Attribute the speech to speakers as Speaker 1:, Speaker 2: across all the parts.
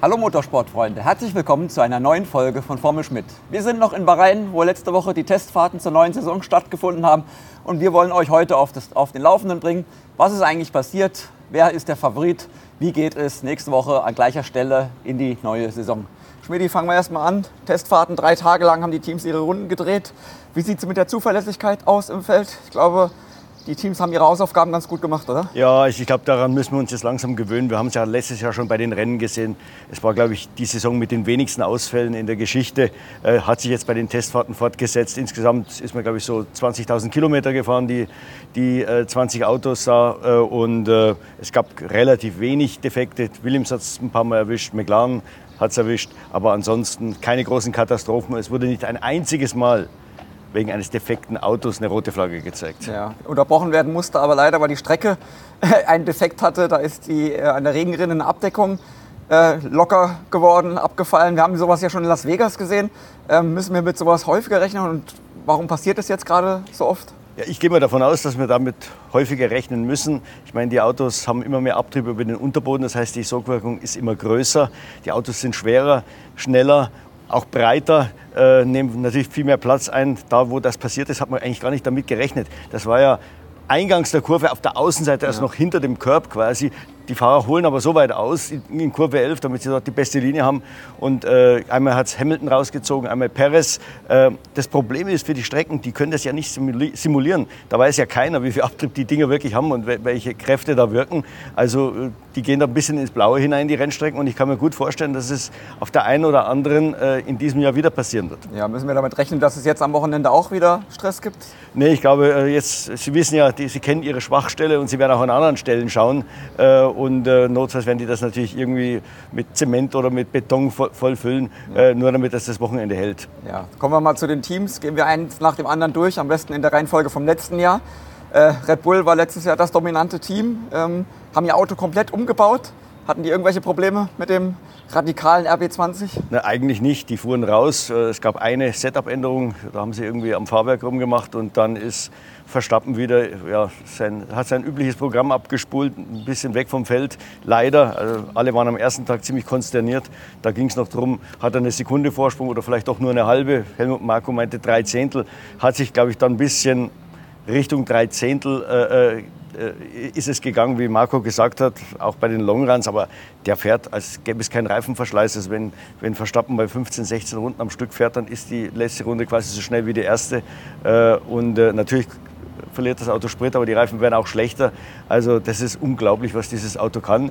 Speaker 1: Hallo Motorsportfreunde, herzlich willkommen zu einer neuen Folge von Formel Schmidt. Wir sind noch in Bahrain, wo letzte Woche die Testfahrten zur neuen Saison stattgefunden haben und wir wollen euch heute auf, das, auf den Laufenden bringen. Was ist eigentlich passiert? Wer ist der Favorit? Wie geht es nächste Woche an gleicher Stelle in die neue Saison? Schmidt, fangen wir erstmal an. Testfahrten, drei Tage lang haben die Teams ihre Runden gedreht. Wie sieht es mit der Zuverlässigkeit aus im Feld? Ich glaube, die Teams haben ihre Hausaufgaben ganz gut gemacht, oder?
Speaker 2: Ja, ich glaube, daran müssen wir uns jetzt langsam gewöhnen. Wir haben es ja letztes Jahr schon bei den Rennen gesehen. Es war, glaube ich, die Saison mit den wenigsten Ausfällen in der Geschichte. Äh, hat sich jetzt bei den Testfahrten fortgesetzt. Insgesamt ist man, glaube ich, so 20.000 Kilometer gefahren, die, die äh, 20 Autos da. Äh, und äh, es gab relativ wenig Defekte. Williams hat es ein paar Mal erwischt, McLaren hat es erwischt. Aber ansonsten keine großen Katastrophen. Es wurde nicht ein einziges Mal wegen eines defekten Autos eine rote Flagge gezeigt.
Speaker 1: Ja, unterbrochen werden musste, aber leider, weil die Strecke einen Defekt hatte, da ist die äh, an der Regenrinne eine Abdeckung äh, locker geworden, abgefallen. Wir haben sowas ja schon in Las Vegas gesehen. Ähm, müssen wir mit sowas häufiger rechnen und warum passiert das jetzt gerade so oft?
Speaker 2: Ja, ich gehe mal davon aus, dass wir damit häufiger rechnen müssen. Ich meine, die Autos haben immer mehr Abtrieb über den Unterboden, das heißt, die Sogwirkung ist immer größer. Die Autos sind schwerer, schneller auch breiter, äh, nehmen natürlich viel mehr Platz ein. Da, wo das passiert ist, hat man eigentlich gar nicht damit gerechnet. Das war ja eingangs der Kurve auf der Außenseite, also ja. noch hinter dem Curb quasi. Die Fahrer holen aber so weit aus in Kurve 11, damit sie dort die beste Linie haben. Und äh, einmal hat es Hamilton rausgezogen, einmal Perez. Äh, das Problem ist für die Strecken, die können das ja nicht simulieren. Da weiß ja keiner, wie viel Abtrieb die Dinger wirklich haben und welche Kräfte da wirken. Also äh, die gehen da ein bisschen ins Blaue hinein, die Rennstrecken. Und ich kann mir gut vorstellen, dass es auf der einen oder anderen äh, in diesem Jahr wieder passieren wird.
Speaker 1: Ja, müssen wir damit rechnen, dass es jetzt am Wochenende auch wieder Stress gibt?
Speaker 2: Nee, ich glaube, äh, jetzt, Sie wissen ja, die, Sie kennen Ihre Schwachstelle und Sie werden auch an anderen Stellen schauen. Äh, und äh, notfalls werden die das natürlich irgendwie mit Zement oder mit Beton voll, füllen, ja. äh, nur damit das das Wochenende hält.
Speaker 1: Ja. Kommen wir mal zu den Teams. Gehen wir eins nach dem anderen durch, am besten in der Reihenfolge vom letzten Jahr. Äh, Red Bull war letztes Jahr das dominante Team, ähm, haben ihr Auto komplett umgebaut. Hatten die irgendwelche Probleme mit dem radikalen RB20?
Speaker 2: Na, eigentlich nicht. Die fuhren raus. Äh, es gab eine Setup-Änderung. Da haben sie irgendwie am Fahrwerk rumgemacht und dann ist Verstappen wieder, ja, sein, hat sein übliches Programm abgespult, ein bisschen weg vom Feld. Leider, also alle waren am ersten Tag ziemlich konsterniert. Da ging es noch darum, hat er eine Sekunde Vorsprung oder vielleicht auch nur eine halbe. Helmut Marko meinte drei Zehntel. Hat sich, glaube ich, dann ein bisschen Richtung drei Zehntel äh äh, ist es gegangen, wie Marco gesagt hat, auch bei den Longruns, aber der fährt, als gäbe es keinen Reifenverschleiß. Also wenn, wenn Verstappen bei 15, 16 Runden am Stück fährt, dann ist die letzte Runde quasi so schnell wie die erste. Äh, und äh, natürlich verliert das Auto Sprit, aber die Reifen werden auch schlechter. Also das ist unglaublich, was dieses Auto kann.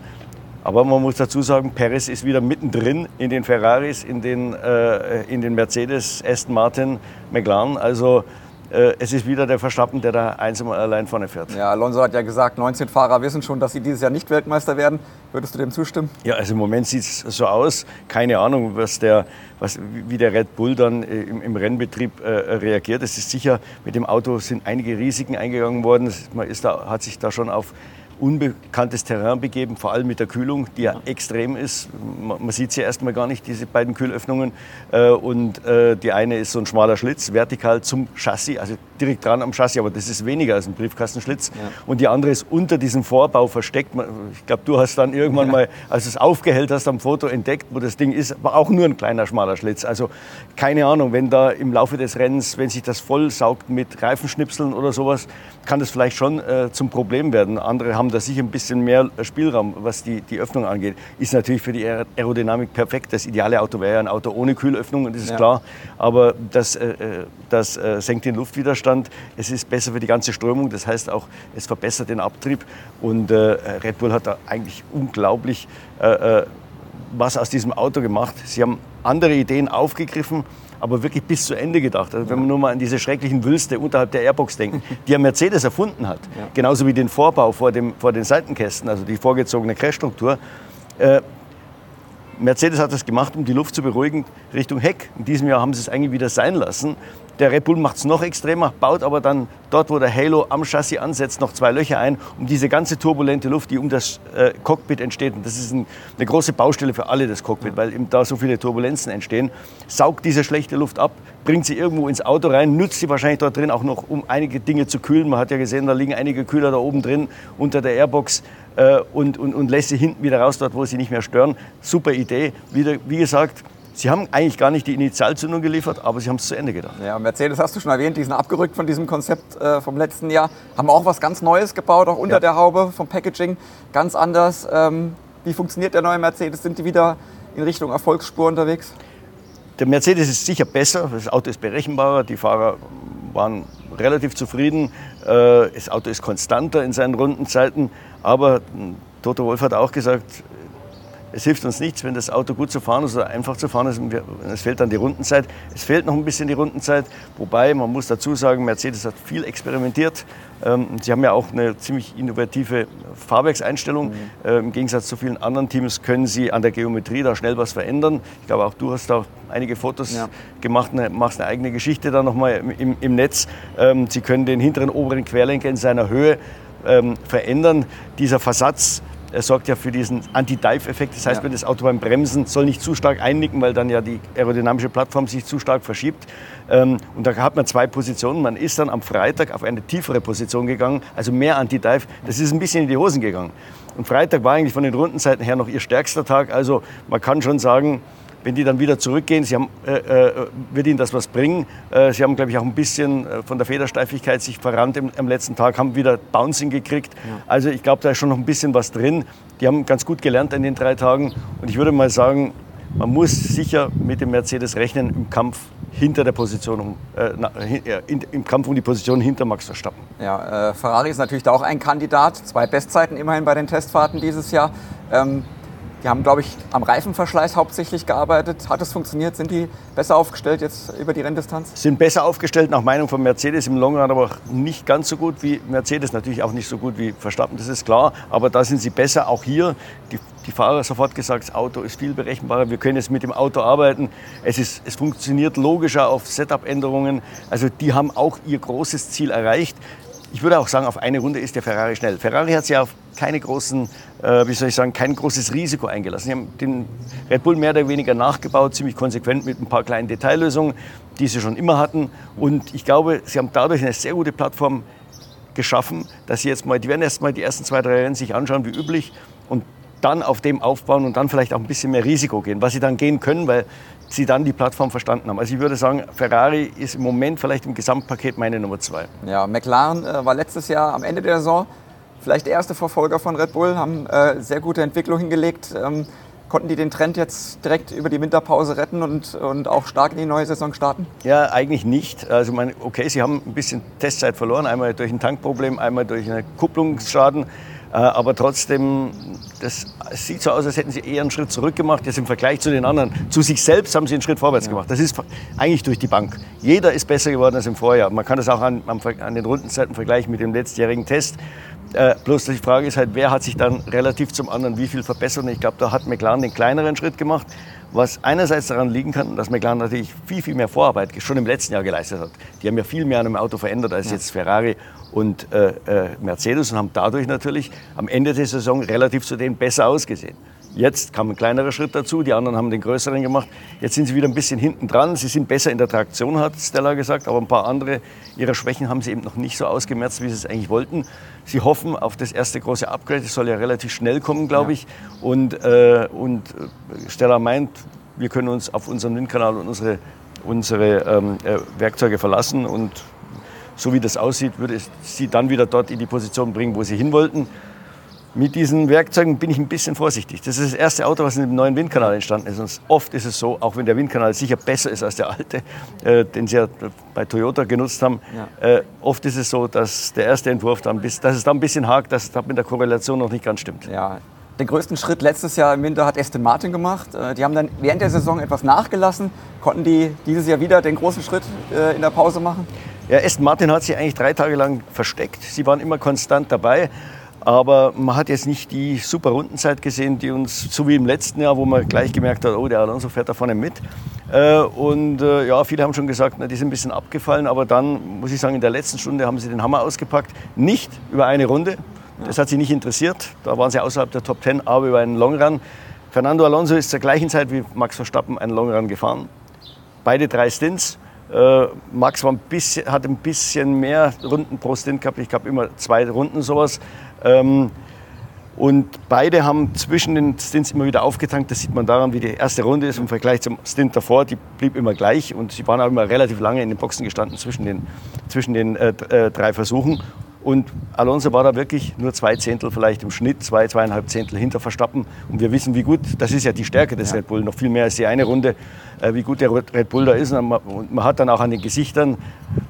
Speaker 2: Aber man muss dazu sagen, Perez ist wieder mittendrin in den Ferraris, in den, äh, in den Mercedes, Aston Martin, McLaren. Also äh, es ist wieder der Verstappen, der da einsam allein vorne fährt.
Speaker 1: Ja, Alonso hat ja gesagt, 19 Fahrer wissen schon, dass sie dieses Jahr nicht Weltmeister werden. Würdest du dem zustimmen?
Speaker 2: Ja, also im Moment sieht es so aus. Keine Ahnung, was der, was, wie der Red Bull dann äh, im, im Rennbetrieb äh, reagiert. Es ist sicher, mit dem Auto sind einige Risiken eingegangen worden. Man ist da, hat sich da schon auf unbekanntes Terrain begeben, vor allem mit der Kühlung, die ja extrem ist. Man sieht sie erstmal gar nicht, diese beiden Kühlöffnungen. Äh, und äh, die eine ist so ein schmaler Schlitz, vertikal zum Chassis, also direkt dran am Chassis, aber das ist weniger als ein Briefkastenschlitz. Ja. Und die andere ist unter diesem Vorbau versteckt. Ich glaube, du hast dann irgendwann mal, als du es aufgehellt hast, am Foto entdeckt, wo das Ding ist, war auch nur ein kleiner schmaler Schlitz. Also keine Ahnung, wenn da im Laufe des Rennens, wenn sich das voll saugt mit Reifenschnipseln oder sowas, kann das vielleicht schon äh, zum Problem werden. Andere haben da sicher ein bisschen mehr Spielraum, was die, die Öffnung angeht. Ist natürlich für die Aerodynamik perfekt. Das ideale Auto wäre ja ein Auto ohne Kühlöffnung, das ist ja. klar. Aber das, äh, äh das äh, senkt den Luftwiderstand. Es ist besser für die ganze Strömung. Das heißt auch, es verbessert den Abtrieb. Und äh, Red Bull hat da eigentlich unglaublich äh, was aus diesem Auto gemacht. Sie haben andere Ideen aufgegriffen aber wirklich bis zu Ende gedacht. Also wenn man nur mal an diese schrecklichen Wülste unterhalb der Airbox denkt, die ja Mercedes erfunden hat, ja. genauso wie den Vorbau vor, dem, vor den Seitenkästen, also die vorgezogene Crashstruktur. Äh, Mercedes hat das gemacht, um die Luft zu beruhigen Richtung Heck. In diesem Jahr haben sie es eigentlich wieder sein lassen. Der Red Bull macht es noch extremer, baut aber dann dort, wo der Halo am Chassis ansetzt, noch zwei Löcher ein, um diese ganze turbulente Luft, die um das äh, Cockpit entsteht, und das ist ein, eine große Baustelle für alle, das Cockpit, weil eben da so viele Turbulenzen entstehen, saugt diese schlechte Luft ab, bringt sie irgendwo ins Auto rein, nutzt sie wahrscheinlich dort drin auch noch, um einige Dinge zu kühlen. Man hat ja gesehen, da liegen einige Kühler da oben drin unter der Airbox äh, und, und, und lässt sie hinten wieder raus, dort wo sie nicht mehr stören. Super Idee. Idee. Wieder, wie gesagt, Sie haben eigentlich gar nicht die Initialzündung geliefert, aber sie haben es zu Ende gedacht.
Speaker 1: Ja, Mercedes hast du schon erwähnt, die sind abgerückt von diesem Konzept äh, vom letzten Jahr. Haben auch was ganz Neues gebaut, auch unter ja. der Haube vom Packaging. Ganz anders. Ähm, wie funktioniert der neue Mercedes? Sind die wieder in Richtung Erfolgsspur unterwegs?
Speaker 2: Der Mercedes ist sicher besser, das Auto ist berechenbarer, die Fahrer waren relativ zufrieden, äh, das Auto ist konstanter in seinen Rundenzeiten, aber hm, Toto Wolf hat auch gesagt, es hilft uns nichts, wenn das Auto gut zu fahren ist oder einfach zu fahren ist. Es fehlt dann die Rundenzeit. Es fehlt noch ein bisschen die Rundenzeit. Wobei, man muss dazu sagen, Mercedes hat viel experimentiert. Ähm, sie haben ja auch eine ziemlich innovative Fahrwerkseinstellung. Mhm. Äh, Im Gegensatz zu vielen anderen Teams können sie an der Geometrie da schnell was verändern. Ich glaube, auch du hast da einige Fotos ja. gemacht, eine, machst eine eigene Geschichte da nochmal im, im Netz. Ähm, sie können den hinteren oberen Querlenker in seiner Höhe ähm, verändern. Dieser Versatz er sorgt ja für diesen Anti-Dive-Effekt. Das heißt, ja. wenn das Auto beim Bremsen soll nicht zu stark einnicken, weil dann ja die aerodynamische Plattform sich zu stark verschiebt. Ähm, und da hat man zwei Positionen. Man ist dann am Freitag auf eine tiefere Position gegangen, also mehr Anti-Dive. Das ist ein bisschen in die Hosen gegangen. Und Freitag war eigentlich von den Rundenzeiten her noch ihr stärkster Tag. Also man kann schon sagen, wenn die dann wieder zurückgehen, sie haben, äh, äh, wird ihnen das was bringen. Äh, sie haben, glaube ich, auch ein bisschen äh, von der Federsteifigkeit sich verrannt im, am letzten Tag, haben wieder Bouncing gekriegt. Ja. Also ich glaube, da ist schon noch ein bisschen was drin. Die haben ganz gut gelernt in den drei Tagen. Und ich würde mal sagen, man muss sicher mit dem Mercedes rechnen im Kampf hinter der Position, äh, in, im Kampf um die Position hinter Max Verstappen.
Speaker 1: Ja, äh, Ferrari ist natürlich da auch ein Kandidat. Zwei Bestzeiten immerhin bei den Testfahrten dieses Jahr. Ähm, die haben, glaube ich, am Reifenverschleiß hauptsächlich gearbeitet. Hat es funktioniert? Sind die besser aufgestellt jetzt über die Renndistanz?
Speaker 2: Sind besser aufgestellt, nach Meinung von Mercedes im Longrun, aber nicht ganz so gut wie Mercedes. Natürlich auch nicht so gut wie Verstappen, das ist klar. Aber da sind sie besser. Auch hier, die, die Fahrer sofort gesagt, das Auto ist viel berechenbarer. Wir können jetzt mit dem Auto arbeiten. Es, ist, es funktioniert logischer auf Setup-Änderungen. Also die haben auch ihr großes Ziel erreicht ich würde auch sagen, auf eine Runde ist der Ferrari schnell. Ferrari hat sich auf keine großen, äh, wie soll ich sagen, kein großes Risiko eingelassen. Sie haben den Red Bull mehr oder weniger nachgebaut, ziemlich konsequent mit ein paar kleinen Detaillösungen, die sie schon immer hatten. Und ich glaube, sie haben dadurch eine sehr gute Plattform geschaffen, dass sie jetzt mal, die werden erst mal die ersten zwei, drei Rennen sich anschauen, wie üblich, und dann auf dem aufbauen und dann vielleicht auch ein bisschen mehr Risiko gehen, was sie dann gehen können, weil sie dann die Plattform verstanden haben. Also ich würde sagen, Ferrari ist im Moment vielleicht im Gesamtpaket meine Nummer zwei.
Speaker 1: Ja, McLaren äh, war letztes Jahr am Ende der Saison vielleicht der erste Verfolger von Red Bull, haben äh, sehr gute Entwicklung hingelegt. Ähm, konnten die den Trend jetzt direkt über die Winterpause retten und, und auch stark in die neue Saison starten?
Speaker 2: Ja, eigentlich nicht. Also meine, okay, sie haben ein bisschen Testzeit verloren, einmal durch ein Tankproblem, einmal durch einen Kupplungsschaden. Äh, aber trotzdem, das sieht so aus, als hätten sie eher einen Schritt zurück gemacht. Jetzt im Vergleich zu den anderen. Zu sich selbst haben sie einen Schritt vorwärts ja. gemacht. Das ist eigentlich durch die Bank. Jeder ist besser geworden als im Vorjahr. Man kann das auch an, an den Rundenzeiten vergleichen mit dem letztjährigen Test. Äh, bloß die Frage ist halt, wer hat sich dann relativ zum anderen wie viel verbessert? Und ich glaube, da hat McLaren den kleineren Schritt gemacht, was einerseits daran liegen kann, dass McLaren natürlich viel, viel mehr Vorarbeit schon im letzten Jahr geleistet hat. Die haben ja viel mehr an einem Auto verändert als ja. jetzt Ferrari und äh, äh, Mercedes und haben dadurch natürlich am Ende der Saison relativ zu denen besser ausgesehen. Jetzt kam ein kleinerer Schritt dazu, die anderen haben den größeren gemacht. Jetzt sind sie wieder ein bisschen hinten dran. Sie sind besser in der Traktion, hat Stella gesagt, aber ein paar andere ihrer Schwächen haben sie eben noch nicht so ausgemerzt, wie sie es eigentlich wollten. Sie hoffen auf das erste große Upgrade. Das soll ja relativ schnell kommen, glaube ich. Und, äh, und äh, Stella meint, wir können uns auf unseren Windkanal und unsere, unsere ähm, äh, Werkzeuge verlassen. Und so wie das aussieht, würde es sie dann wieder dort in die Position bringen, wo sie hin wollten. Mit diesen Werkzeugen bin ich ein bisschen vorsichtig. Das ist das erste Auto, was in dem neuen Windkanal entstanden ist. Und oft ist es so, auch wenn der Windkanal sicher besser ist als der alte, äh, den sie ja bei Toyota genutzt haben, ja. äh, oft ist es so, dass der erste Entwurf dann, bis, dass es da ein bisschen hakt, dass es da mit der Korrelation noch nicht ganz stimmt.
Speaker 1: Ja. Den größten Schritt letztes Jahr im Winter hat Aston Martin gemacht. Äh, die haben dann während der Saison etwas nachgelassen. Konnten die dieses Jahr wieder den großen Schritt äh, in der Pause machen?
Speaker 2: Ja, Aston Martin hat sich eigentlich drei Tage lang versteckt. Sie waren immer konstant dabei. Aber man hat jetzt nicht die super Rundenzeit gesehen, die uns, so wie im letzten Jahr, wo man gleich gemerkt hat, oh, der Alonso fährt da vorne mit. Äh, und äh, ja, viele haben schon gesagt, die sind ein bisschen abgefallen. Aber dann, muss ich sagen, in der letzten Stunde haben sie den Hammer ausgepackt. Nicht über eine Runde, das hat sie nicht interessiert. Da waren sie außerhalb der Top Ten, aber über einen Longrun. Fernando Alonso ist zur gleichen Zeit wie Max Verstappen einen Longrun gefahren. Beide drei Stints. Äh, Max ein bisschen, hat ein bisschen mehr Runden pro Stint gehabt. Ich glaube immer zwei Runden sowas. Ähm, Und beide haben zwischen den Stints immer wieder aufgetankt. Das sieht man daran, wie die erste Runde ist im Vergleich zum Stint davor. Die blieb immer gleich und sie waren auch immer relativ lange in den Boxen gestanden zwischen den, zwischen den äh, äh drei Versuchen. Und Alonso war da wirklich nur zwei Zehntel vielleicht im Schnitt, zwei, zweieinhalb Zehntel hinter Verstappen. Und wir wissen, wie gut, das ist ja die Stärke des ja. Red Bull, noch viel mehr als die eine Runde, äh, wie gut der Red Bull da ist. Und man, und man, hat dann auch an den Gesichtern,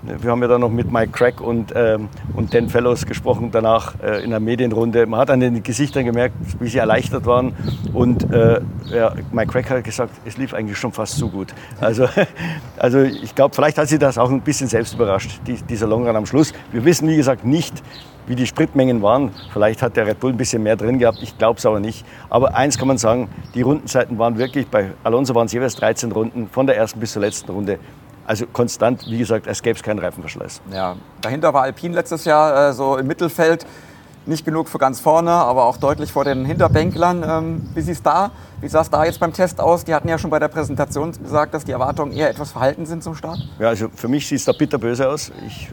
Speaker 2: wir haben ja dann noch mit Mike Crack und, ähm, und Dan Fellows gesprochen danach äh, in der Medienrunde, man hat an den Gesichtern gemerkt, wie sie erleichtert waren. Und äh, ja, Mike Crack hat gesagt, es lief eigentlich schon fast so gut. Also, also ich glaube, vielleicht hat sie das auch ein bisschen selbst überrascht, die, dieser Longrun am Schluss. Wir wissen, wie gesagt, nicht, wie die Spritmengen waren. Vielleicht hat der Red Bull ein bisschen mehr drin gehabt, ich glaube es aber nicht. Aber eins kann man sagen, die Rundenzeiten waren wirklich, bei Alonso waren es jeweils 13 Runden, von der ersten bis zur letzten Runde. Also konstant, wie gesagt, es gäbe keinen Reifenverschleiß.
Speaker 1: Ja, dahinter war Alpine letztes Jahr äh, so im Mittelfeld. Nicht genug für ganz vorne, aber auch deutlich vor den Hinterbänklern. Ähm, wie, da, wie sah es da jetzt beim Test aus? Die hatten ja schon bei der Präsentation gesagt, dass die Erwartungen eher etwas verhalten sind zum Start.
Speaker 2: Ja, also für mich sieht es da bitterböse aus. Ich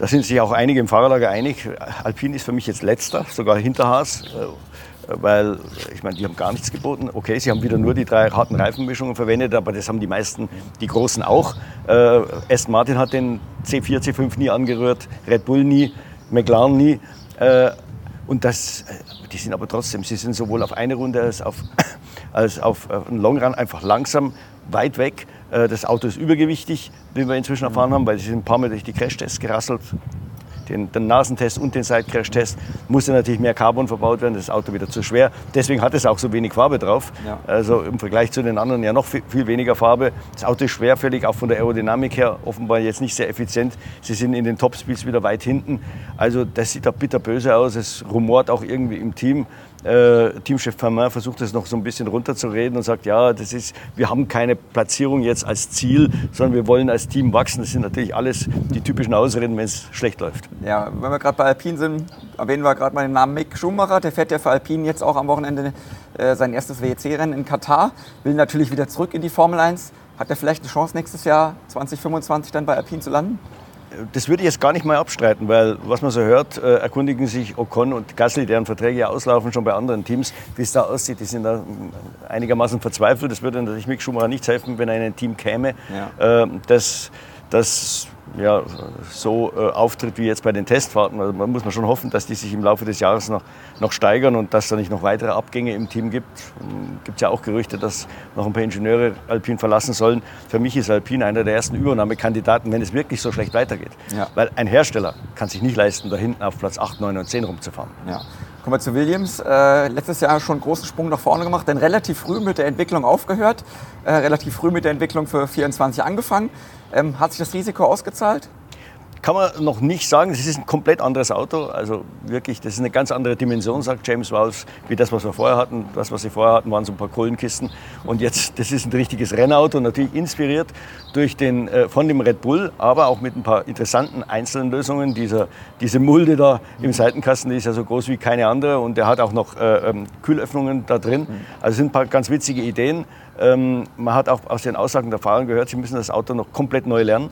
Speaker 2: da sind sich auch einige im Fahrerlager einig. Alpine ist für mich jetzt letzter, sogar hinter Haas, äh, weil ich meine, die haben gar nichts geboten. Okay, sie haben wieder nur die drei harten Reifenmischungen verwendet, aber das haben die meisten, die Großen auch. Äh, Aston Martin hat den C4, C5 nie angerührt, Red Bull nie, McLaren nie. Äh, und das, äh, die sind aber trotzdem, sie sind sowohl auf eine Runde als auf, als auf einen Long Run einfach langsam, weit weg. Äh, das Auto ist übergewichtig, wie wir inzwischen erfahren haben, weil sie sind ein paar Mal durch die Crashtests gerasselt. Den, den Nasentest und den Side-Crash-Test musste natürlich mehr Carbon verbaut werden, das Auto wieder zu schwer. Deswegen hat es auch so wenig Farbe drauf. Ja. Also im Vergleich zu den anderen ja noch viel, viel, weniger Farbe. Das Auto ist schwerfällig, auch von der Aerodynamik her offenbar jetzt nicht sehr effizient. Sie sind in den Topspeeds wieder weit hinten. Also das sieht da bitterböse aus. Es rumort auch irgendwie im Team. Äh, Teamchef Fermin versucht es noch so ein bisschen runterzureden und sagt, ja, das ist, wir haben keine Platzierung jetzt als Ziel, sondern wir wollen als Team wachsen. Das sind natürlich alles die typischen Ausreden, wenn es schlecht läuft.
Speaker 1: Ja, wenn wir gerade bei Alpine sind, erwähnen wir gerade mal den Namen Mick Schumacher. Der fährt ja für Alpine jetzt auch am Wochenende äh, sein erstes WEC-Rennen in Katar. Will natürlich wieder zurück in die Formel 1. Hat er vielleicht eine Chance, nächstes Jahr 2025 dann bei Alpine zu landen?
Speaker 2: Das würde ich jetzt gar nicht mal abstreiten, weil was man so hört, äh, erkundigen sich Ocon und Gasly, deren Verträge ja auslaufen, schon bei anderen Teams, wie es da aussieht. Die sind da einigermaßen verzweifelt. Das würde natürlich Mick Schumacher nichts helfen, wenn er in ein Team käme. Ja. Äh, das, das ja, so äh, auftritt wie jetzt bei den Testfahrten. Also man muss man schon hoffen, dass die sich im Laufe des Jahres noch, noch steigern und dass es da nicht noch weitere Abgänge im Team gibt. Gibt es ja auch Gerüchte, dass noch ein paar Ingenieure Alpine verlassen sollen. Für mich ist Alpine einer der ersten Übernahmekandidaten, wenn es wirklich so schlecht weitergeht. Ja. Weil ein Hersteller kann sich nicht leisten, da hinten auf Platz 8, 9 und 10 rumzufahren.
Speaker 1: Ja. Kommen wir zu Williams. Äh, letztes Jahr schon einen großen Sprung nach vorne gemacht, denn relativ früh mit der Entwicklung aufgehört, äh, relativ früh mit der Entwicklung für 24 angefangen. Ähm, hat sich das Risiko ausgezahlt?
Speaker 2: Kann man noch nicht sagen, es ist ein komplett anderes Auto. Also wirklich, das ist eine ganz andere Dimension, sagt James Walsh, wie das, was wir vorher hatten. Das, was sie vorher hatten, waren so ein paar Kohlenkisten. Und jetzt, das ist ein richtiges Rennauto, natürlich inspiriert durch den, äh, von dem Red Bull, aber auch mit ein paar interessanten einzelnen Lösungen. Dieser, diese Mulde da im Seitenkasten, die ist ja so groß wie keine andere und der hat auch noch äh, ähm, Kühlöffnungen da drin. Also sind ein paar ganz witzige Ideen. Ähm, man hat auch aus den Aussagen der Fahrer gehört, sie müssen das Auto noch komplett neu lernen.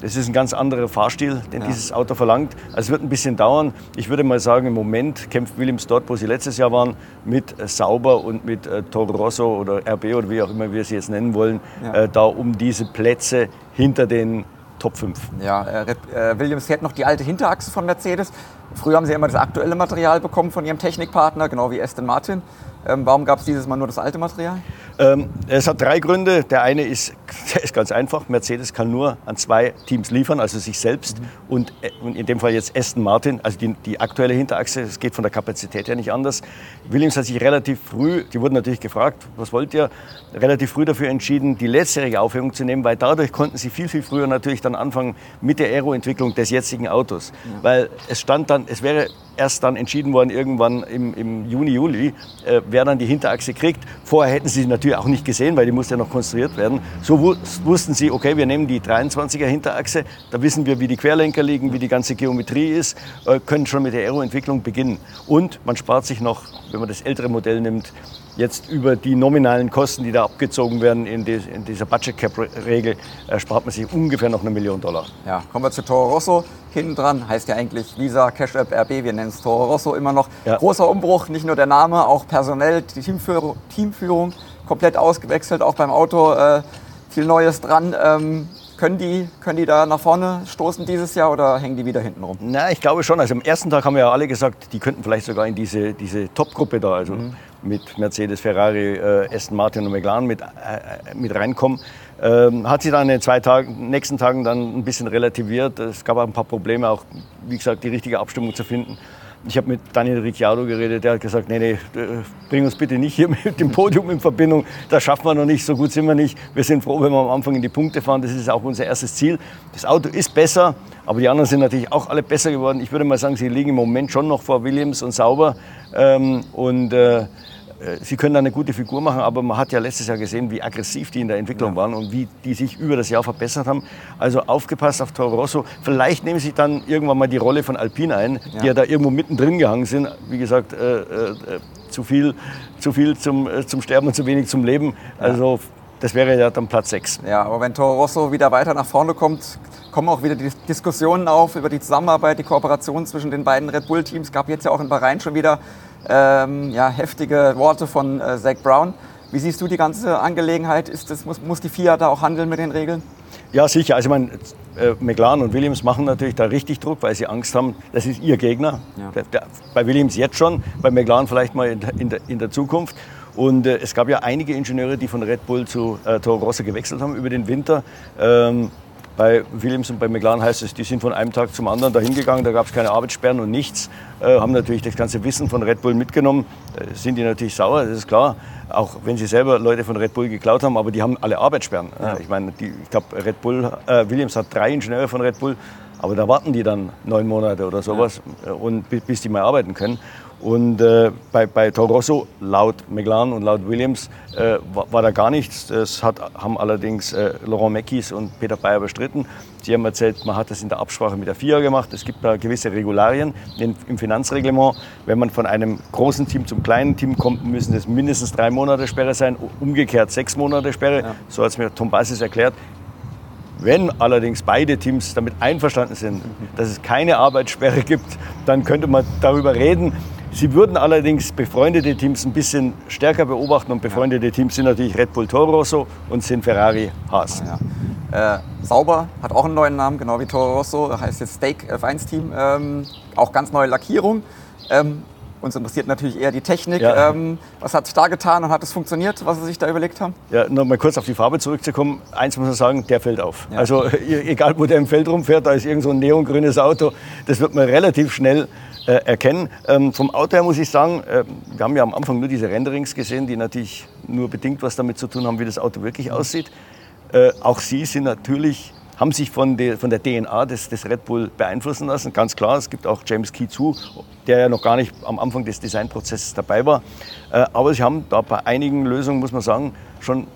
Speaker 2: Das ist ein ganz anderer Fahrstil, den ja. dieses Auto verlangt. Also es wird ein bisschen dauern. Ich würde mal sagen, im Moment kämpft Williams dort, wo sie letztes Jahr waren, mit äh, Sauber und mit äh, Toro Rosso oder RB oder wie auch immer wir sie jetzt nennen wollen, ja. äh, da um diese Plätze hinter den Top 5.
Speaker 1: Ja, äh, äh, Williams fährt noch die alte Hinterachse von Mercedes. Früher haben sie immer das aktuelle Material bekommen von ihrem Technikpartner, genau wie Aston Martin. Ähm, warum gab es dieses Mal nur das alte Material?
Speaker 2: Ähm, es hat drei Gründe. Der eine ist, der ist ganz einfach. Mercedes kann nur an zwei Teams liefern, also sich selbst mhm. und, äh, und, in dem Fall jetzt Aston Martin, also die, die aktuelle Hinterachse. Es geht von der Kapazität her nicht anders. Williams hat sich relativ früh, die wurden natürlich gefragt, was wollt ihr, relativ früh dafür entschieden, die letztjährige Aufhängung zu nehmen, weil dadurch konnten sie viel, viel früher natürlich dann anfangen mit der Aero-Entwicklung des jetzigen Autos. Mhm. Weil es stand dann, es wäre erst dann entschieden worden, irgendwann im, im Juni, Juli, äh, wer dann die Hinterachse kriegt. Vorher hätten sie natürlich auch nicht gesehen, weil die musste ja noch konstruiert werden. So wussten sie, okay, wir nehmen die 23er Hinterachse, da wissen wir, wie die Querlenker liegen, wie die ganze Geometrie ist, äh, können schon mit der Aeroentwicklung beginnen. Und man spart sich noch, wenn man das ältere Modell nimmt, jetzt über die nominalen Kosten, die da abgezogen werden in, die, in dieser Budget Cap Regel, äh, spart man sich ungefähr noch eine Million Dollar.
Speaker 1: Ja, kommen wir zu Toro Rosso. Hinten dran heißt ja eigentlich Visa Cash App RB, wir nennen es Toro Rosso immer noch. Ja. Großer Umbruch, nicht nur der Name, auch personell, die Teamführung, Teamführung komplett ausgewechselt, auch beim Auto äh, viel Neues dran. Ähm, können die, können die da nach vorne stoßen dieses Jahr oder hängen die wieder hinten rum?
Speaker 2: Na, ich glaube schon. Also am ersten Tag haben wir ja alle gesagt, die könnten vielleicht sogar in diese, diese Top-Gruppe da, also mhm. Mit Mercedes, Ferrari, äh, Aston Martin und McLaren mit, äh, mit reinkommen. Ähm, hat sich dann in den zwei Tagen, nächsten Tagen dann ein bisschen relativiert. Es gab auch ein paar Probleme, auch wie gesagt die richtige Abstimmung zu finden. Ich habe mit Daniel Ricciardo geredet, der hat gesagt, nee, nee, bring uns bitte nicht hier mit dem Podium in Verbindung, das schaffen wir noch nicht, so gut sind wir nicht. Wir sind froh, wenn wir am Anfang in die Punkte fahren, das ist auch unser erstes Ziel. Das Auto ist besser, aber die anderen sind natürlich auch alle besser geworden. Ich würde mal sagen, sie liegen im Moment schon noch vor Williams und Sauber. Ähm, und äh, äh, sie können da eine gute Figur machen, aber man hat ja letztes Jahr gesehen, wie aggressiv die in der Entwicklung ja. waren und wie die sich über das Jahr verbessert haben. Also aufgepasst auf Toro Rosso. Vielleicht nehmen sie dann irgendwann mal die Rolle von Alpine ein, ja. die ja da irgendwo mittendrin gehangen sind. Wie gesagt, äh, äh, zu viel, zu viel zum, äh, zum Sterben und zu wenig zum Leben. Also das wäre ja dann Platz 6.
Speaker 1: Ja, aber wenn Toro Rosso wieder weiter nach vorne kommt, kommen auch wieder die Diskussionen auf über die Zusammenarbeit, die Kooperation zwischen den beiden Red Bull-Teams. Gab jetzt ja auch in Bahrain schon wieder ähm, ja, heftige Worte von äh, Zach Brown. Wie siehst du die ganze Angelegenheit? Ist das, muss, muss die FIA da auch handeln mit den Regeln?
Speaker 2: Ja, sicher. Also, ich meine, äh, McLaren und Williams machen natürlich da richtig Druck, weil sie Angst haben, das ist ihr Gegner. Ja. Der, der, bei Williams jetzt schon, bei McLaren vielleicht mal in, in, der, in der, Zukunft. Und äh, es gab ja einige Ingenieure, die von Red Bull zu äh, Toro Rosso gewechselt haben über den Winter. Ähm, bei Williams und bei McLaren heißt es, die sind von einem Tag zum anderen dahin gegangen, da gab es keine Arbeitssperren und nichts, äh, haben natürlich das ganze Wissen von Red Bull mitgenommen. Da sind die natürlich sauer, das ist klar. Auch wenn sie selber Leute von Red Bull geklaut haben, aber die haben alle Arbeitssperren. Ja. Ich meine, die, ich glaube, Red Bull, äh, Williams hat drei Ingenieure von Red Bull, aber da warten die dann neun Monate oder sowas, ja. Äh, und, bis die mal arbeiten können. Und äh, bei, bei Toro Rosso, laut McLaren und laut Williams, äh, war, war, da gar nichts. Das hat, haben allerdings äh, Laurent Meckis und Peter Bayer bestritten. Sie haben erzählt, man hat das in der Absprache mit der FIA gemacht. Es gibt da gewisse Regularien in, im Finanzreglement. Wenn man von einem großen Team zum kleinen Team kommt, müssen es mindestens drei Monate Sperre sein, umgekehrt sechs Monate Sperre. Ja. So hat es mir Tom Bassis erklärt. Wenn allerdings beide Teams damit einverstanden sind, dass es keine Arbeitssperre gibt, dann könnte man darüber reden. Sie würden allerdings befreundete Teams ein bisschen stärker beobachten und befreundete Teams sind natürlich Red Bull Toro Rosso und sind Ferrari Haas.
Speaker 1: Ja. Äh, Sauber hat auch einen neuen Namen, genau wie Toro Rosso, heißt jetzt Stake F1 Team. Ähm, auch ganz neue Lackierung. Ähm, uns interessiert natürlich eher die Technik. Ja. Ähm, was hat sich da getan und hat es funktioniert, was Sie sich da überlegt haben?
Speaker 2: Ja, noch mal kurz auf die Farbe zurückzukommen. Eins muss man sagen, der fällt auf. Ja. Also egal, wo der im Feld rumfährt, da ist irgend so ein neongrünes Auto. Das wird man relativ schnell äh, erkennen. Ähm, vom Auto her muss ich sagen, äh, wir haben ja am Anfang nur diese Renderings gesehen, die natürlich nur bedingt was damit zu tun haben, wie das Auto wirklich aussieht. Äh, auch sie sind natürlich haben sich von der, von der DNA des, des, Red Bull beeinflussen lassen. Ganz klar, es gibt auch James Key zu, der ja noch gar nicht am Anfang des Designprozesses dabei war. Äh, aber sie haben da bei einigen Lösungen, muss man sagen, schon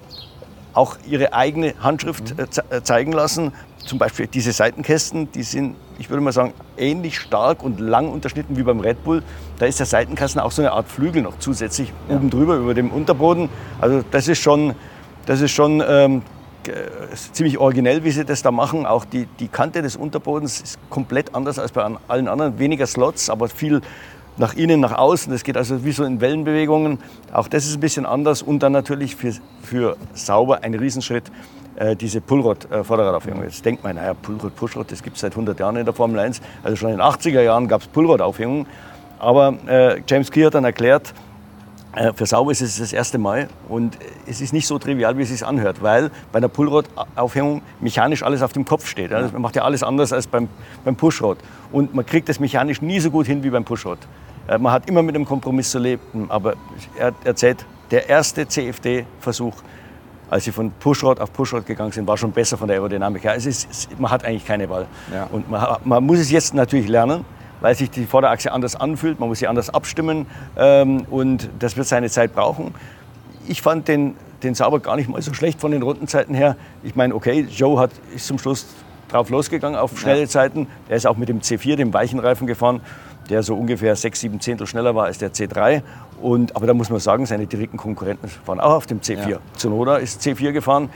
Speaker 2: auch ihre eigene Handschrift äh, äh, zeigen lassen. Zum Beispiel diese Seitenkästen, die sind, ich würde mal sagen, ähnlich stark und lang unterschnitten wie beim Red Bull. Da ist der Seitenkasten auch so eine Art Flügel noch zusätzlich ja. oben drüber über dem Unterboden. Also das ist schon, das ist schon ähm, ziemlich originell, wie sie das da machen. Auch die, die Kante des Unterbodens ist komplett anders als bei allen anderen. Weniger Slots, aber viel nach innen, nach außen. Das geht also wie so in Wellenbewegungen. Auch das ist ein bisschen anders. Und dann natürlich für, für sauber ein Riesenschritt äh, diese Pullrod-Vorderradaufhängung. Jetzt denkt man, naja, Pullrod, Pushrod, das gibt es seit 100 Jahren in der Formel 1. Also schon in den 80er Jahren gab es Pullrod-Aufhängungen. Aber äh, James Key hat dann erklärt, äh, für Sauber ist es das erste Mal und es ist nicht so trivial, wie es sich anhört, weil bei einer Pullrod-Aufhängung mechanisch alles auf dem Kopf steht. Also man macht ja alles anders als beim, beim Pushrod. Und man kriegt das mechanisch nie so gut hin wie beim Pushrod. Äh, man hat immer mit einem Kompromiss zu leben, aber er erzählt, der erste CFD-Versuch, als sie von Pushrod auf Pushrod gegangen sind, war schon besser von der Aerodynamik her. Es ist, man hat eigentlich keine Wahl. Ja. Und man, man muss es jetzt natürlich lernen weil sich die Vorderachse anders anfühlt, man muss sie anders abstimmen ähm, und das wird seine Zeit brauchen. Ich fand den, den Sauber gar nicht mal so schlecht von den Rundenzeiten her. Ich meine, okay, Joe hat, ist zum Schluss drauf losgegangen auf schnelle. Zeiten. Er ist auch mit dem C4, dem weichen Reifen gefahren, der so ungefähr 6, 7 Zehntel schneller war als der C3. Und, aber da muss man sagen, seine direkten Konkurrenten waren auch auf dem C4. Ja. Zunoda ist C4 gefahren,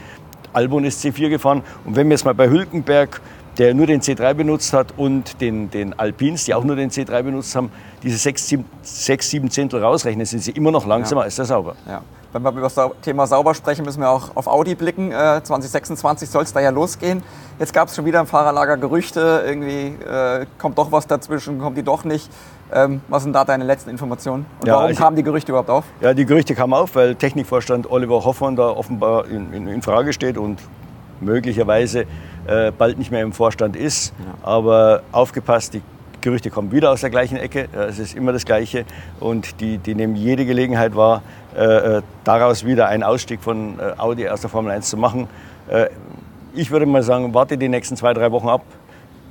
Speaker 2: Albon ist C4 gefahren. Und wenn wir jetzt mal bei Hülkenberg, der nur den C3 benutzt hat, und den, den Alpins, die auch nur den C3 benutzt haben, diese 6, 7, 6, 7 Zehntel rausrechnen, sind sie immer noch langsamer ja. als der Sauber.
Speaker 1: Ja. Wenn wir über das Thema sauber sprechen, müssen wir auch auf Audi blicken. Äh, 2026 soll es da ja losgehen. Jetzt gab es schon wieder im Fahrerlager Gerüchte, irgendwie äh, kommt doch was dazwischen, kommt die doch nicht. Ähm, was sind da deine letzten Informationen? Und ja, warum also, kamen die Gerüchte überhaupt auf?
Speaker 2: Ja, die Gerüchte kamen auf, weil Technikvorstand Oliver Hoffmann da offenbar in, in, in Frage steht und möglicherweise äh, bald nicht mehr im Vorstand ist. Ja. Aber aufgepasst, die Gerüchte kommen wieder aus der gleichen Ecke. Es ist immer das Gleiche. Und die, die nehmen jede Gelegenheit wahr, äh, äh, daraus wieder einen Ausstieg von äh, Audi aus der Formel 1 zu machen. Äh, ich würde mal sagen, warte die nächsten zwei, drei Wochen ab.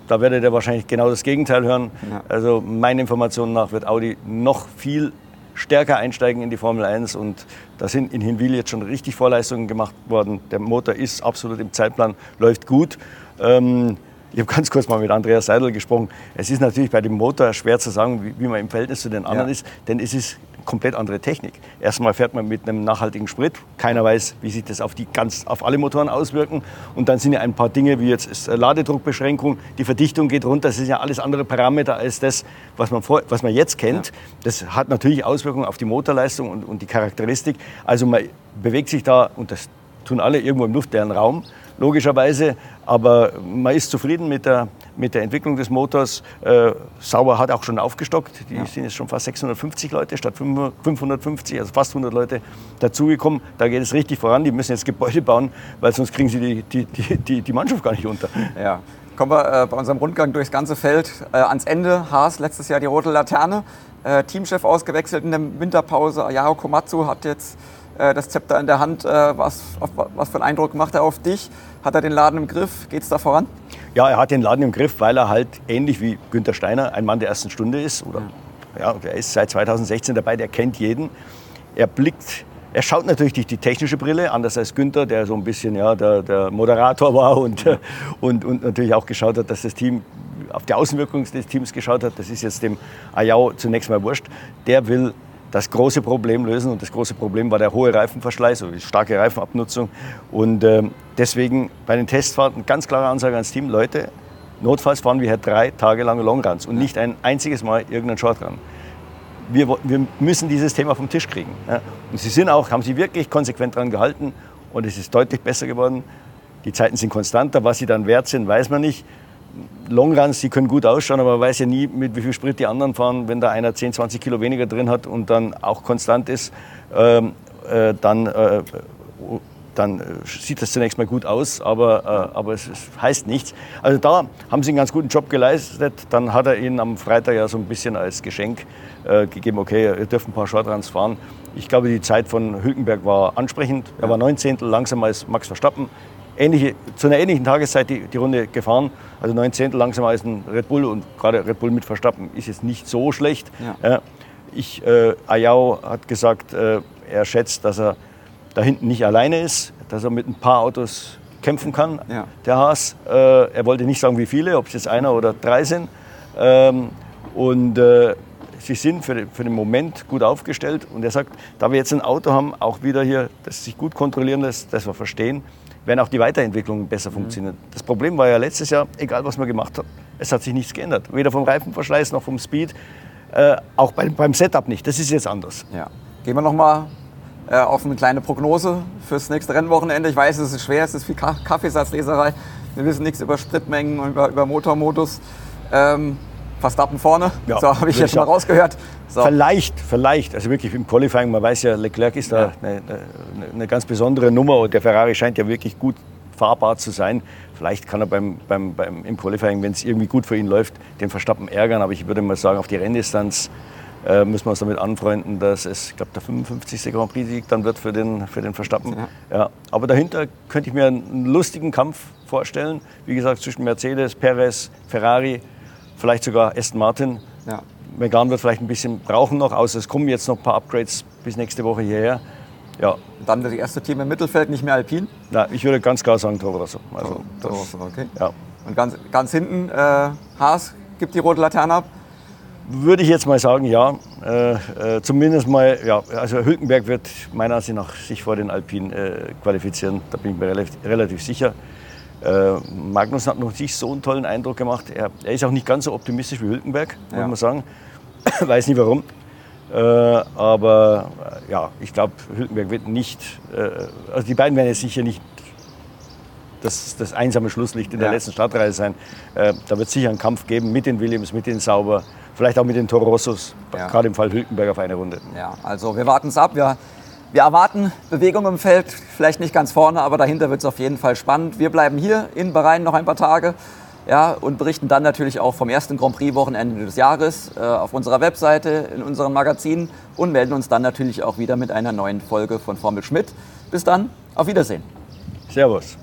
Speaker 2: Da werdet ihr wahrscheinlich genau das Gegenteil hören. Ja. Also meinen Informationen nach wird Audi noch viel stärker einsteigen in die Formel 1 und da sind in Hinwil jetzt schon richtig Vorleistungen gemacht worden. Der Motor ist absolut im Zeitplan, läuft gut. Ähm, ich habe ganz kurz mal mit Andreas Seidel gesprochen. Es ist natürlich bei dem Motor schwer zu sagen, wie, wie man im Verhältnis zu den anderen ja. ist, denn es ist komplett andere Technik. Erstmal fährt man mit einem nachhaltigen Sprit. Keiner weiß, wie sich das auf, die ganz, auf alle Motoren auswirken. Und dann sind ja ein paar Dinge wie jetzt Ladedruckbeschränkung, die Verdichtung geht runter. Das sind ja alles andere Parameter als das, was man, vor, was man jetzt kennt. Ja. Das hat natürlich Auswirkungen auf die Motorleistung und, und die Charakteristik. Also man bewegt sich da, und das tun alle irgendwo im luftleeren Raum logischerweise. Aber man ist zufrieden mit der, mit der Entwicklung des Motors. Äh, Sauber hat auch schon aufgestockt. Die ja. sind jetzt schon fast 650 Leute statt 550, also fast 100 Leute dazugekommen. Da geht es richtig voran. Die müssen jetzt Gebäude bauen, weil sonst kriegen sie die, die, die, die, die Mannschaft gar nicht unter.
Speaker 1: Ja. Kommen wir äh, bei unserem Rundgang durchs ganze Feld äh, ans Ende. Haas, letztes Jahr die rote Laterne. Äh, Teamchef ausgewechselt in der Winterpause. Ayao Komatsu hat jetzt äh, das Zepter in der Hand. Äh, was, was für einen Eindruck macht er auf dich? Hat er den Laden im Griff? Geht es da voran?
Speaker 2: Ja, er hat den Laden im Griff, weil er halt ähnlich wie Günter Steiner ein Mann der ersten Stunde ist. Oder, ja, er ist seit 2016 dabei, der kennt jeden. Er blickt er schaut natürlich durch die technische Brille, anders als Günther, der so ein bisschen ja, der, der Moderator war und, ja. und, und natürlich auch geschaut hat, dass das Team auf die Außenwirkung des Teams geschaut hat. Das ist jetzt dem Ayau zunächst mal wurscht. Der will das große Problem lösen. Und das große Problem war der hohe Reifenverschleiß, also die starke Reifenabnutzung. Und äh, deswegen bei den Testfahrten ganz klare Ansage ans Team, Leute, notfalls fahren wir hier drei Tage lang Longruns und nicht ein einziges Mal irgendeinen Shortrun. Wir, wir müssen dieses Thema vom Tisch kriegen. Ja. Und sie sind auch, haben sie wirklich konsequent daran gehalten und es ist deutlich besser geworden. Die Zeiten sind konstanter, was sie dann wert sind, weiß man nicht. Longruns, die können gut ausschauen, aber man weiß ja nie, mit wie viel Sprit die anderen fahren. Wenn da einer 10, 20 Kilo weniger drin hat und dann auch konstant ist, ähm, äh, dann, äh, dann sieht das zunächst mal gut aus, aber, äh, aber es, es, heißt nichts. Also da haben sie einen ganz guten Job geleistet. Dann hat er ihnen am Freitag ja so ein bisschen als Geschenk äh, gegeben, okay, ihr dürft ein paar Shortruns fahren. Ich glaube, die Zeit von Hülkenberg war ansprechend. Er war 19. langsamer als Max Verstappen ähnliche, zu einer ähnlichen Tageszeit die, die Runde gefahren. Also neun Zehntel langsamer als ein Red Bull und gerade Red Bull mit Verstappen ist jetzt nicht so schlecht. Ja. Ich, äh, Ayao hat gesagt, äh, er schätzt, dass er da hinten nicht alleine ist, dass er mit ein paar Autos kämpfen kann, ja. der Haas. Äh, er wollte nicht sagen, wie viele, ob es jetzt einer oder drei sind. Ähm, und äh, sie sind für den, für den Moment gut aufgestellt. Und er sagt, da wir jetzt ein Auto haben, auch wieder hier, das sich gut kontrollieren lässt, das wir verstehen, werden auch die Weiterentwicklungen besser mhm. funktionieren. Das Problem war ja letztes Jahr, egal was man gemacht hat, es hat sich nichts geändert. Weder vom Reifenverschleiß noch vom Speed, äh, auch bei, beim Setup nicht. Das ist jetzt anders.
Speaker 1: Ja. Gehen wir nochmal äh, auf eine kleine Prognose fürs nächste Rennwochenende. Ich weiß, es ist schwer, es ist viel Kaffeesatzleserei. Wir wissen nichts über Spritmengen und über, über Motormodus. Ähm, Verstappen vorne, ja, so habe ich jetzt schon mal rausgehört.
Speaker 2: So. Vielleicht, vielleicht, also wirklich im Qualifying, man weiß ja, Leclerc ist da ja. eine, eine, eine, ganz besondere Nummer und der Ferrari scheint ja wirklich gut fahrbar zu sein. Vielleicht kann er beim, beim, beim, im Qualifying, wenn es irgendwie gut für ihn läuft, den Verstappen ärgern, aber ich würde mal sagen, auf die Renndistanz äh, müssen wir uns damit anfreunden, dass es, ich glaube, der 55. Grand Prix-Sieg dann wird für den, für den Verstappen. Ja. ja. Aber dahinter könnte ich mir einen lustigen Kampf vorstellen. Wie gesagt, zwischen Mercedes, Perez, Ferrari, vielleicht sogar Aston Martin. Ja. McLaren wird vielleicht ein bisschen brauchen noch, außer es kommen jetzt noch ein paar Upgrades bis nächste Woche hierher. Ja.
Speaker 1: Dann das erste Team im Mittelfeld, nicht mehr Alpin.
Speaker 2: Na, ich würde ganz klar sagen Toro Rosso. Also,
Speaker 1: Toro Rosso, okay.
Speaker 2: Ja.
Speaker 1: Und ganz, ganz hinten, äh, Haas gibt die rote Laterne ab.
Speaker 2: Würde ich jetzt mal sagen, ja. Äh, äh, zumindest mal, ja. Also Hülkenberg wird meiner Ansicht nach sich vor den Alpinen äh, qualifizieren. Da bin ich mir relativ, relativ sicher. Äh, Magnus hat noch nicht so einen tollen Eindruck gemacht. Er, er ist auch nicht ganz so optimistisch wie Hülkenberg, muss
Speaker 1: Ja.
Speaker 2: man sagen. Weiß nicht warum. Äh, aber äh, ja, ich glaube, Hülkenberg wird nicht, äh, also die beiden werden jetzt sicher nicht das, das einsame Schlusslicht in der
Speaker 1: Ja.
Speaker 2: letzten Startreihe sein. Äh, da wird es sicher einen Kampf geben mit den Williams, mit den Sauber, vielleicht auch mit den Toro Rossos,
Speaker 1: Ja.
Speaker 2: gerade im Fall Hülkenberg auf eine Runde.
Speaker 1: Ja, also wir warten es ab. Wir, wir erwarten Bewegung im Feld, vielleicht nicht ganz vorne, aber dahinter wird es auf jeden Fall spannend. Wir bleiben hier in Bahrain noch ein paar Tage ja, und berichten dann natürlich auch vom ersten Grand Prix-Wochenende des Jahres äh, auf unserer Webseite, in unseren Magazinen und melden uns dann natürlich auch wieder mit einer neuen Folge von Formel Schmidt. Bis dann, auf Wiedersehen.
Speaker 2: Servus.